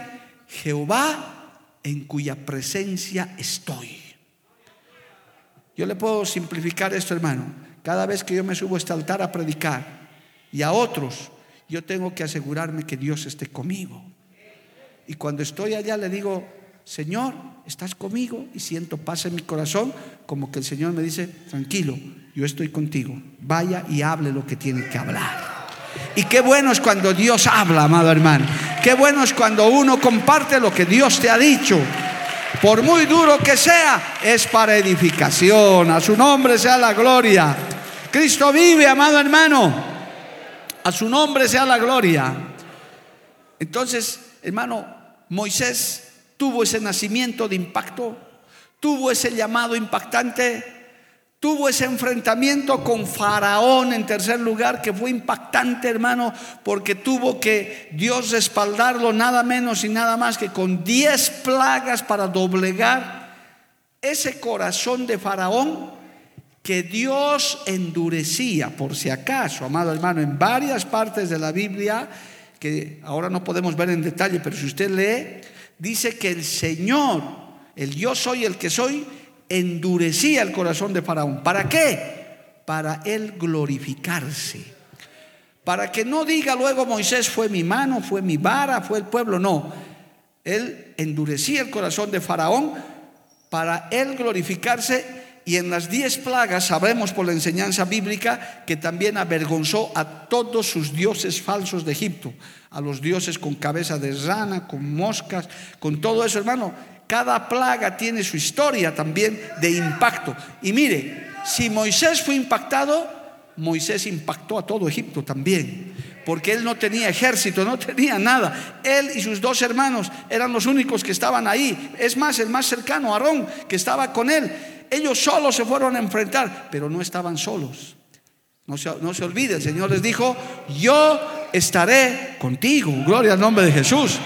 Jehová en cuya presencia estoy. Yo le puedo simplificar esto, hermano. Cada vez que yo me subo a este altar a predicar, y a otros, yo tengo que asegurarme que Dios esté conmigo. Y cuando estoy allá le digo, Señor, estás conmigo y siento paz en mi corazón, como que el Señor me dice, tranquilo, yo estoy contigo, vaya y hable lo que tiene que hablar. Y qué bueno es cuando Dios habla, amado hermano. Qué bueno es cuando uno comparte lo que Dios te ha dicho. Por muy duro que sea, es para edificación. A su nombre sea la gloria. Cristo vive, amado hermano. A su nombre sea la gloria. Entonces, hermano, Moisés tuvo ese nacimiento de impacto, tuvo ese llamado impactante, tuvo ese enfrentamiento con Faraón en tercer lugar, que fue impactante, hermano, porque tuvo que Dios respaldarlo nada menos y nada más que con diez plagas para doblegar ese corazón de Faraón que Dios endurecía, por si acaso, amado hermano, en varias partes de la Biblia, que ahora no podemos ver en detalle, pero si usted lee, dice que el Señor, el yo soy el que soy, endurecía el corazón de Faraón. ¿Para qué? Para él glorificarse. Para que no diga luego Moisés fue mi mano, fue mi vara, fue el pueblo. No, él endurecía el corazón de Faraón para él glorificarse y en las diez plagas sabremos por la enseñanza bíblica que también avergonzó a todos sus dioses falsos de Egipto, a los dioses con cabeza de rana, con moscas, con todo eso, hermano. Cada plaga tiene su historia también de impacto. Y mire, si Moisés fue impactado, Moisés impactó a todo Egipto también porque él no tenía ejército, no tenía nada. Él y sus dos hermanos eran los únicos que estaban ahí. Es más, el más cercano, Aarón, que estaba con él ellos solos se fueron a enfrentar, pero no estaban solos. No se, no se olvide, el Señor les dijo, yo estaré contigo. Gloria al nombre de Jesús.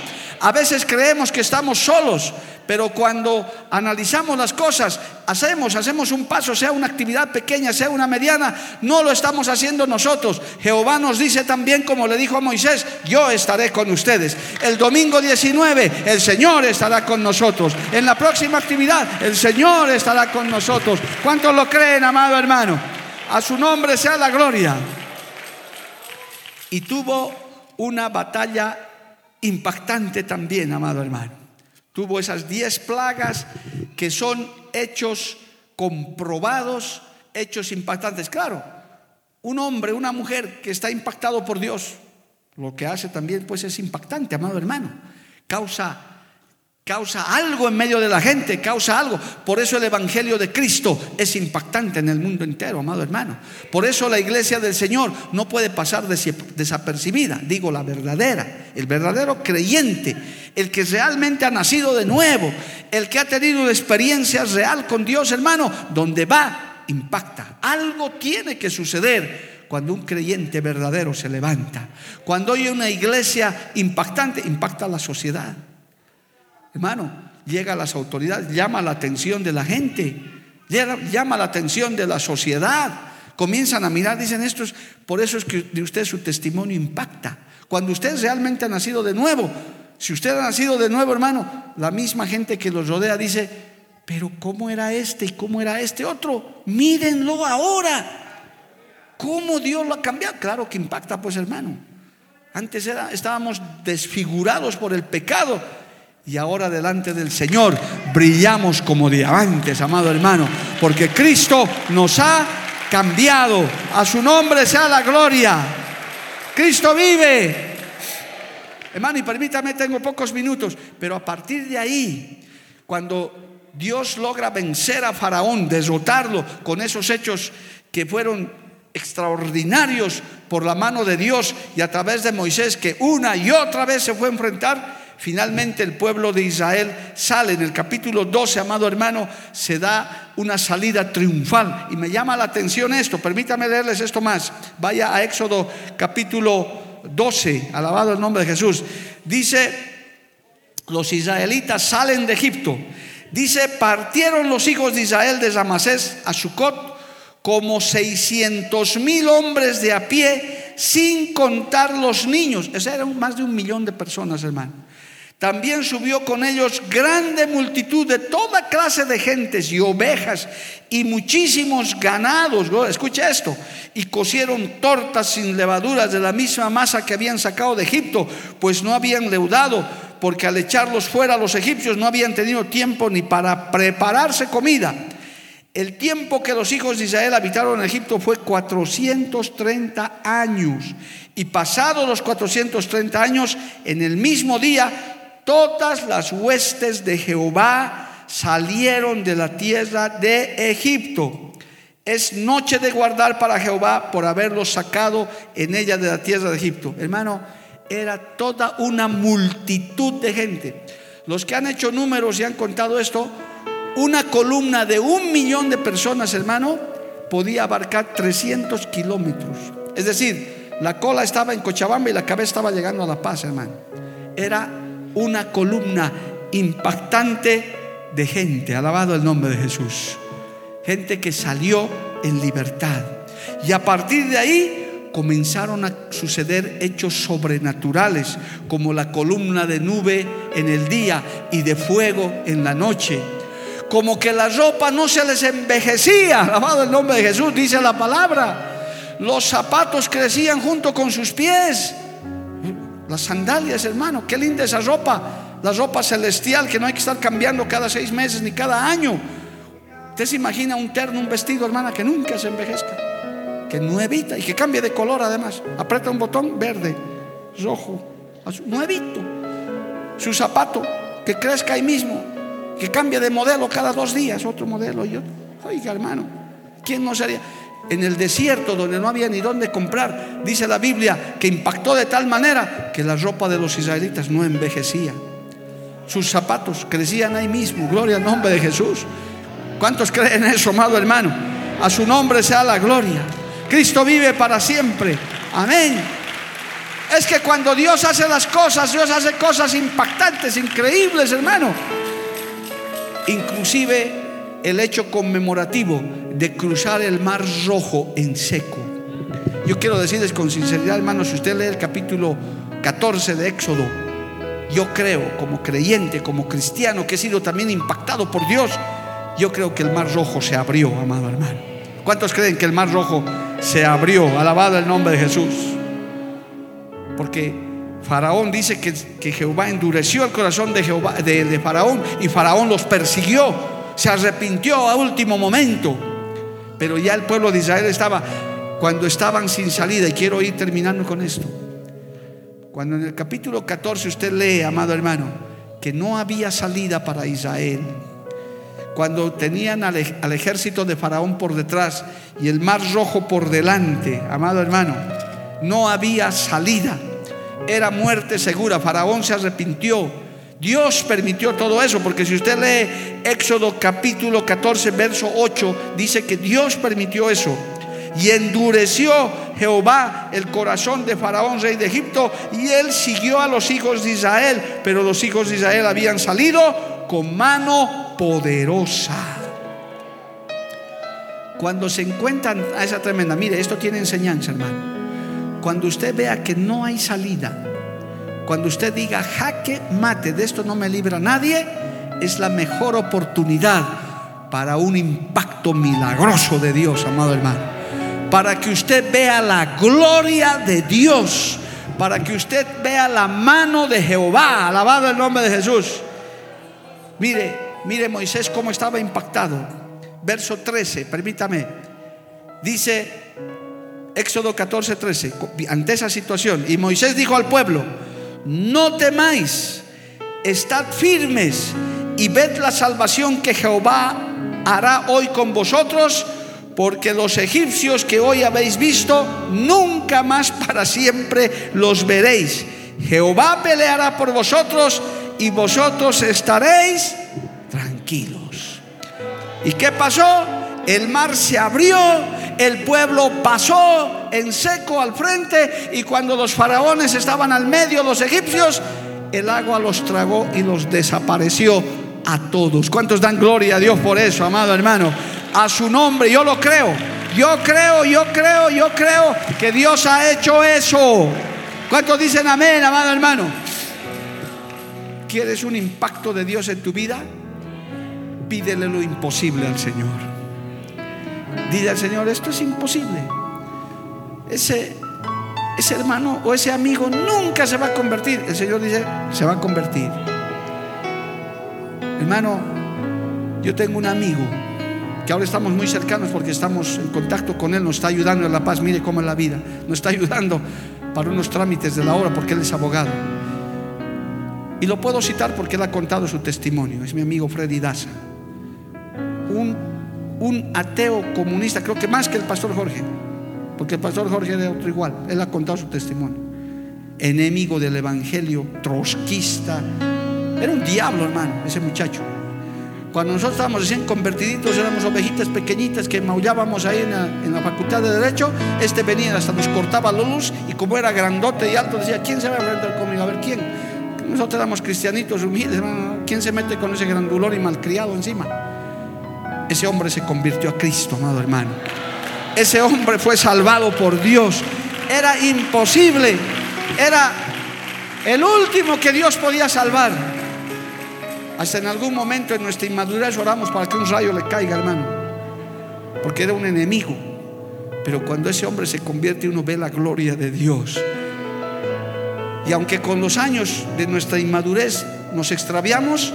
A veces creemos que estamos solos, pero cuando analizamos las cosas, hacemos, hacemos un paso, sea una actividad pequeña, sea una mediana, no lo estamos haciendo nosotros. Jehová nos dice también, como le dijo a Moisés, yo estaré con ustedes. El domingo 19, el Señor estará con nosotros. En la próxima actividad, el Señor estará con nosotros. ¿Cuántos lo creen, amado hermano? A su nombre sea la gloria. Y tuvo una batalla impactante también, amado hermano. Tuvo esas diez plagas que son hechos comprobados, hechos impactantes. Claro, un hombre, una mujer que está impactado por Dios, lo que hace también pues es impactante, amado hermano. Causa causa algo en medio de la gente, causa algo. Por eso el Evangelio de Cristo es impactante en el mundo entero, amado hermano. Por eso la iglesia del Señor no puede pasar desapercibida, digo la verdadera, el verdadero creyente, el que realmente ha nacido de nuevo, el que ha tenido una experiencia real con Dios, hermano, donde va, impacta. Algo tiene que suceder cuando un creyente verdadero se levanta. Cuando hay una iglesia impactante, impacta a la sociedad. Hermano, llega a las autoridades, llama la atención de la gente, llama la atención de la sociedad. Comienzan a mirar, dicen estos, por eso es que de usted su testimonio impacta. Cuando usted realmente ha nacido de nuevo, si usted ha nacido de nuevo, hermano, la misma gente que los rodea dice, pero ¿cómo era este y cómo era este otro? Mírenlo ahora. ¿Cómo Dios lo ha cambiado? Claro que impacta, pues hermano. Antes era, estábamos desfigurados por el pecado y ahora delante del Señor brillamos como diamantes, amado hermano, porque Cristo nos ha cambiado. A su nombre sea la gloria. Cristo vive. Hermano, y permítame, tengo pocos minutos, pero a partir de ahí, cuando Dios logra vencer a Faraón, derrotarlo con esos hechos que fueron extraordinarios por la mano de Dios y a través de Moisés, que una y otra vez se fue a enfrentar, Finalmente el pueblo de Israel sale en el capítulo 12, amado hermano, se da una salida triunfal. Y me llama la atención esto, permítame leerles esto más. Vaya a Éxodo capítulo 12, alabado el nombre de Jesús. Dice, los israelitas salen de Egipto. Dice, partieron los hijos de Israel de Ramasés a Sucot como 600 mil hombres de a pie, sin contar los niños. Ese eran más de un millón de personas, hermano. También subió con ellos grande multitud de toda clase de gentes y ovejas y muchísimos ganados. Escucha esto. Y cocieron tortas sin levaduras de la misma masa que habían sacado de Egipto, pues no habían leudado, porque al echarlos fuera los egipcios no habían tenido tiempo ni para prepararse comida. El tiempo que los hijos de Israel habitaron en Egipto fue 430 años. Y pasados los 430 años, en el mismo día, todas las huestes de Jehová salieron de la tierra de Egipto. Es noche de guardar para Jehová por haberlo sacado en ella de la tierra de Egipto. Hermano, era toda una multitud de gente. Los que han hecho números y han contado esto, una columna de un millón de personas, hermano, podía abarcar 300 kilómetros. Es decir, la cola estaba en Cochabamba y la cabeza estaba llegando a La Paz, hermano. Era una columna impactante de gente, alabado el nombre de Jesús gente que salió en libertad. Y a partir de ahí comenzaron a suceder hechos sobrenaturales, como la columna de nube en el día y de fuego en la noche. Como que la ropa no se les envejecía, alabado el nombre de Jesús, dice la palabra. Los zapatos crecían junto con sus pies. Las sandalias, hermano, qué linda esa ropa. La ropa celestial que no hay que estar cambiando cada seis meses ni cada año Usted se imagina un terno, un vestido, hermana, que nunca se envejezca, que nuevita y que cambie de color además. Aprieta un botón verde, rojo, azul, nuevito. Su zapato, que crezca ahí mismo, que cambie de modelo cada dos días, otro modelo y otro. Oiga, hermano, ¿quién no sería? En el desierto donde no había ni dónde comprar, dice la Biblia que impactó de tal manera que la ropa de los israelitas no envejecía. Sus zapatos crecían ahí mismo, gloria al nombre de Jesús. ¿Cuántos creen eso, amado hermano? A su nombre sea la gloria. Cristo vive para siempre. Amén. Es que cuando Dios hace las cosas, Dios hace cosas impactantes, increíbles, hermano. Inclusive el hecho conmemorativo de cruzar el mar rojo en seco. Yo quiero decirles con sinceridad, hermano, si usted lee el capítulo 14 de Éxodo, yo creo como creyente, como cristiano, que he sido también impactado por Dios, yo creo que el mar rojo se abrió, amado hermano. ¿Cuántos creen que el mar rojo se abrió? Alabado el nombre de Jesús. Porque Faraón dice que, Jehová endureció el corazón de, Jehová, de, Faraón y Faraón los persiguió. Se arrepintió a último momento. Pero ya el pueblo de Israel estaba, cuando estaban sin salida, y quiero ir terminando con esto. Cuando en el capítulo 14 usted lee, amado hermano, que no había salida para Israel cuando tenían al, ejército de Faraón por detrás y el mar rojo por delante, amado hermano, no había salida, era muerte segura, Faraón se arrepintió, Dios permitió todo eso, porque si usted lee Éxodo capítulo 14, verso 8, dice que Dios permitió eso. Y endureció Jehová el corazón de Faraón, rey de Egipto, y él siguió a los hijos de Israel, pero los hijos de Israel habían salido con mano poderosa. Cuando se encuentran a esa tremenda, mire, esto tiene enseñanza, hermano. Cuando usted vea que no hay salida, cuando usted diga jaque mate, de esto no me libra nadie, es la mejor oportunidad para un impacto milagroso de Dios, amado hermano. Para que usted vea la gloria de Dios, para que usted vea la mano de Jehová, alabado el nombre de Jesús. Mire, Mire Moisés cómo estaba impactado. Verso 13, permítame. Dice Éxodo 14, 13, ante esa situación. Y Moisés dijo al pueblo, no temáis, estad firmes y ved la salvación que Jehová hará hoy con vosotros, porque los egipcios que hoy habéis visto, nunca más para siempre los veréis. Jehová peleará por vosotros y vosotros estaréis ¿Y qué pasó? El mar se abrió, el pueblo pasó en seco al frente y cuando los faraones estaban al medio, los egipcios, el agua los tragó y los desapareció a todos. ¿Cuántos dan gloria a Dios por eso, amado hermano? A su nombre, yo lo creo. Yo creo, yo creo, yo creo que Dios ha hecho eso. ¿Cuántos dicen amén, amado hermano? ¿Quieres un impacto de Dios en tu vida? pídele lo imposible al Señor. Dile al Señor, esto es imposible. Ese, ese hermano o ese amigo nunca se va a convertir. El Señor dice, se va a convertir. Hermano, yo tengo un amigo que ahora estamos muy cercanos porque estamos en contacto con él, nos está ayudando en La Paz, mire cómo es la vida, nos está ayudando para unos trámites de la obra porque él es abogado. Y lo puedo citar porque él ha contado su testimonio, es mi amigo Freddy Daza un ateo comunista, creo que más que el pastor Jorge, porque el pastor Jorge era otro igual, él ha contado su testimonio, enemigo del evangelio, trotskista, era un diablo hermano, ese muchacho. Cuando nosotros estábamos recién convertiditos, éramos ovejitas pequeñitas que maullábamos ahí en la, facultad de Derecho. Este venía hasta nos cortaba la luz y como era grandote y alto, decía: ¿Quién se va a enfrentar conmigo? A ver, ¿quién? Nosotros éramos cristianitos humildes, ¿quién se mete con ese grandulón y malcriado encima? Ese hombre se convirtió a Cristo, amado hermano. Ese hombre fue salvado por Dios. Era imposible, era el último que Dios podía salvar. Hasta en algún momento en nuestra inmadurez oramos para que un rayo le caiga, hermano. Porque era un enemigo. Pero cuando ese hombre se convierte, uno ve la gloria de Dios. Y aunque con los años de nuestra inmadurez nos extraviamos,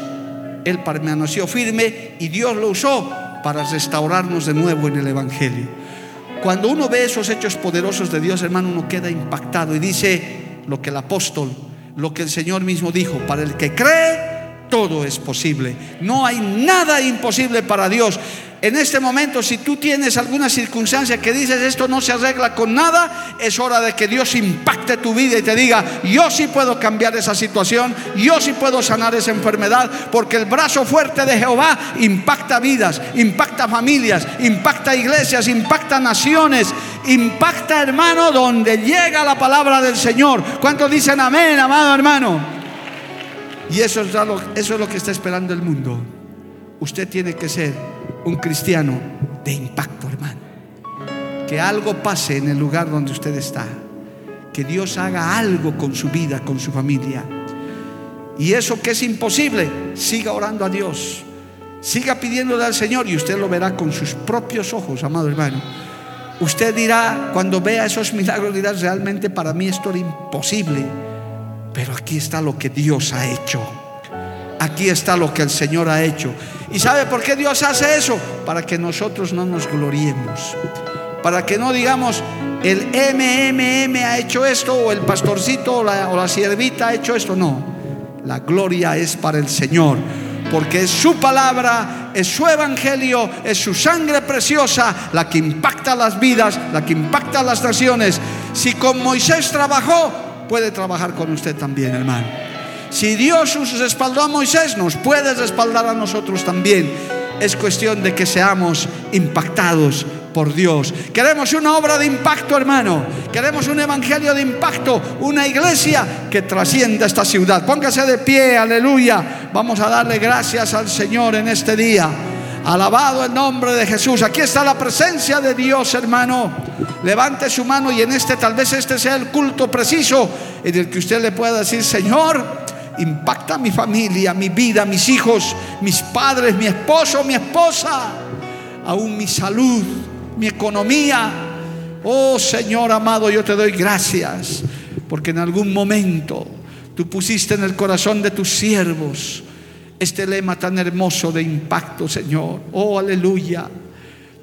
Él permaneció firme y Dios lo usó para restaurarnos de nuevo en el Evangelio. Cuando uno ve esos hechos poderosos de Dios, hermano, uno queda impactado y dice lo que el apóstol, lo que el Señor mismo dijo, para el que cree, todo es posible. No hay nada imposible para Dios. En este momento, si tú tienes alguna circunstancia que dices esto no se arregla con nada, es hora de que Dios impacte tu vida y te diga, yo sí puedo cambiar esa situación, yo sí puedo sanar esa enfermedad, porque el brazo fuerte de Jehová impacta vidas, impacta familias, impacta iglesias, impacta naciones, impacta hermano donde llega la palabra del Señor. ¿Cuántos dicen amén, amado hermano? Y eso es, lo, eso es lo que está esperando el mundo. Usted tiene que ser un cristiano de impacto, hermano. Que algo pase en el lugar donde usted está. Que Dios haga algo con su vida, con su familia. Y eso que es imposible, siga orando a Dios. Siga pidiéndole al Señor y usted lo verá con sus propios ojos, amado hermano. Usted dirá, cuando vea esos milagros, dirá, realmente para mí esto era imposible pero aquí está lo que Dios ha hecho. Aquí está lo que el Señor ha hecho. ¿Y sabe por qué Dios hace eso? Para que nosotros no nos gloriemos. Para que no digamos, el MMM ha hecho esto, o el pastorcito o la, siervita ha hecho esto. No, la gloria es para el Señor. Porque es su palabra, es su evangelio, es su sangre preciosa la que impacta las vidas, la que impacta las naciones. Si con Moisés trabajó, puede trabajar con usted también, hermano. Si Dios respaldó a Moisés, nos puede respaldar a nosotros también. Es cuestión de que seamos impactados por Dios. Queremos una obra de impacto, hermano. Queremos un evangelio de impacto, una iglesia que trascienda esta ciudad. Póngase de pie, aleluya. Vamos a darle gracias al Señor en este día. Alabado el nombre de Jesús. Aquí está la presencia de Dios, hermano. Levante su mano y en este, tal vez este sea el culto preciso en el que usted le pueda decir, Señor, impacta mi familia, mi vida, mis hijos, mis padres, mi esposo, mi esposa, aún mi salud, mi economía. Oh Señor amado, yo te doy gracias porque en algún momento tú pusiste en el corazón de tus siervos este lema tan hermoso de impacto, Señor. Oh, aleluya.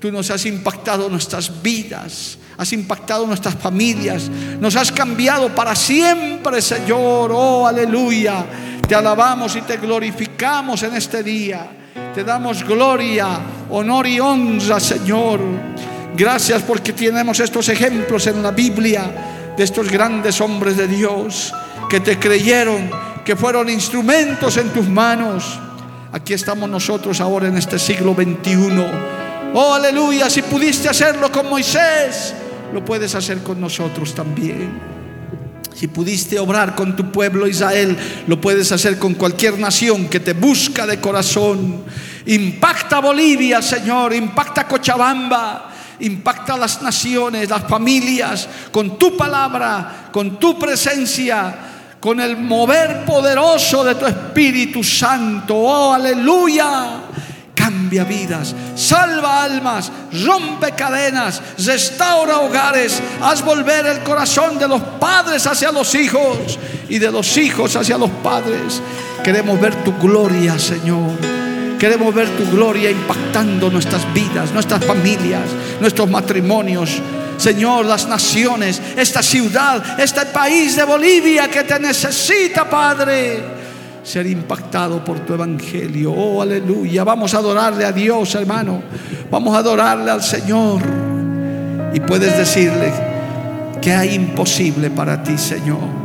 Tú nos has impactado nuestras vidas, has impactado nuestras familias, nos has cambiado para siempre, Señor. Oh, aleluya. Te alabamos y te glorificamos en este día. Te damos gloria, honor y honra, Señor. Gracias porque tenemos estos ejemplos en la Biblia de estos grandes hombres de Dios que te creyeron que fueron instrumentos en tus manos. Aquí estamos nosotros ahora en este siglo XXI. Oh, aleluya, si pudiste hacerlo con Moisés, lo puedes hacer con nosotros también. Si pudiste obrar con tu pueblo Israel, lo puedes hacer con cualquier nación que te busca de corazón. Impacta Bolivia, Señor, impacta Cochabamba, impacta las naciones, las familias, con tu palabra, con tu presencia con el mover poderoso de tu Espíritu Santo. Oh, aleluya. Cambia vidas, salva almas, rompe cadenas, restaura hogares, haz volver el corazón de los padres hacia los hijos y de los hijos hacia los padres. Queremos ver tu gloria, Señor. Queremos ver tu gloria impactando nuestras vidas, nuestras familias, nuestros matrimonios, Señor, las naciones, esta ciudad, este país de Bolivia que te necesita, Padre ser impactado por tu evangelio. Oh, aleluya. Vamos a adorarle a Dios, hermano. Vamos a adorarle al Señor. Y puedes decirle que hay imposible para ti, Señor.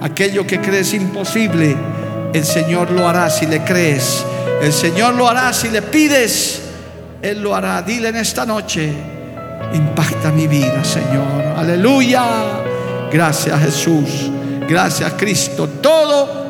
Aquello que crees imposible, el Señor lo hará si le crees. El Señor lo hará si le pides. Él lo hará. Dile en esta noche, impacta mi vida, Señor. Aleluya. Gracias Jesús. Gracias Cristo Todo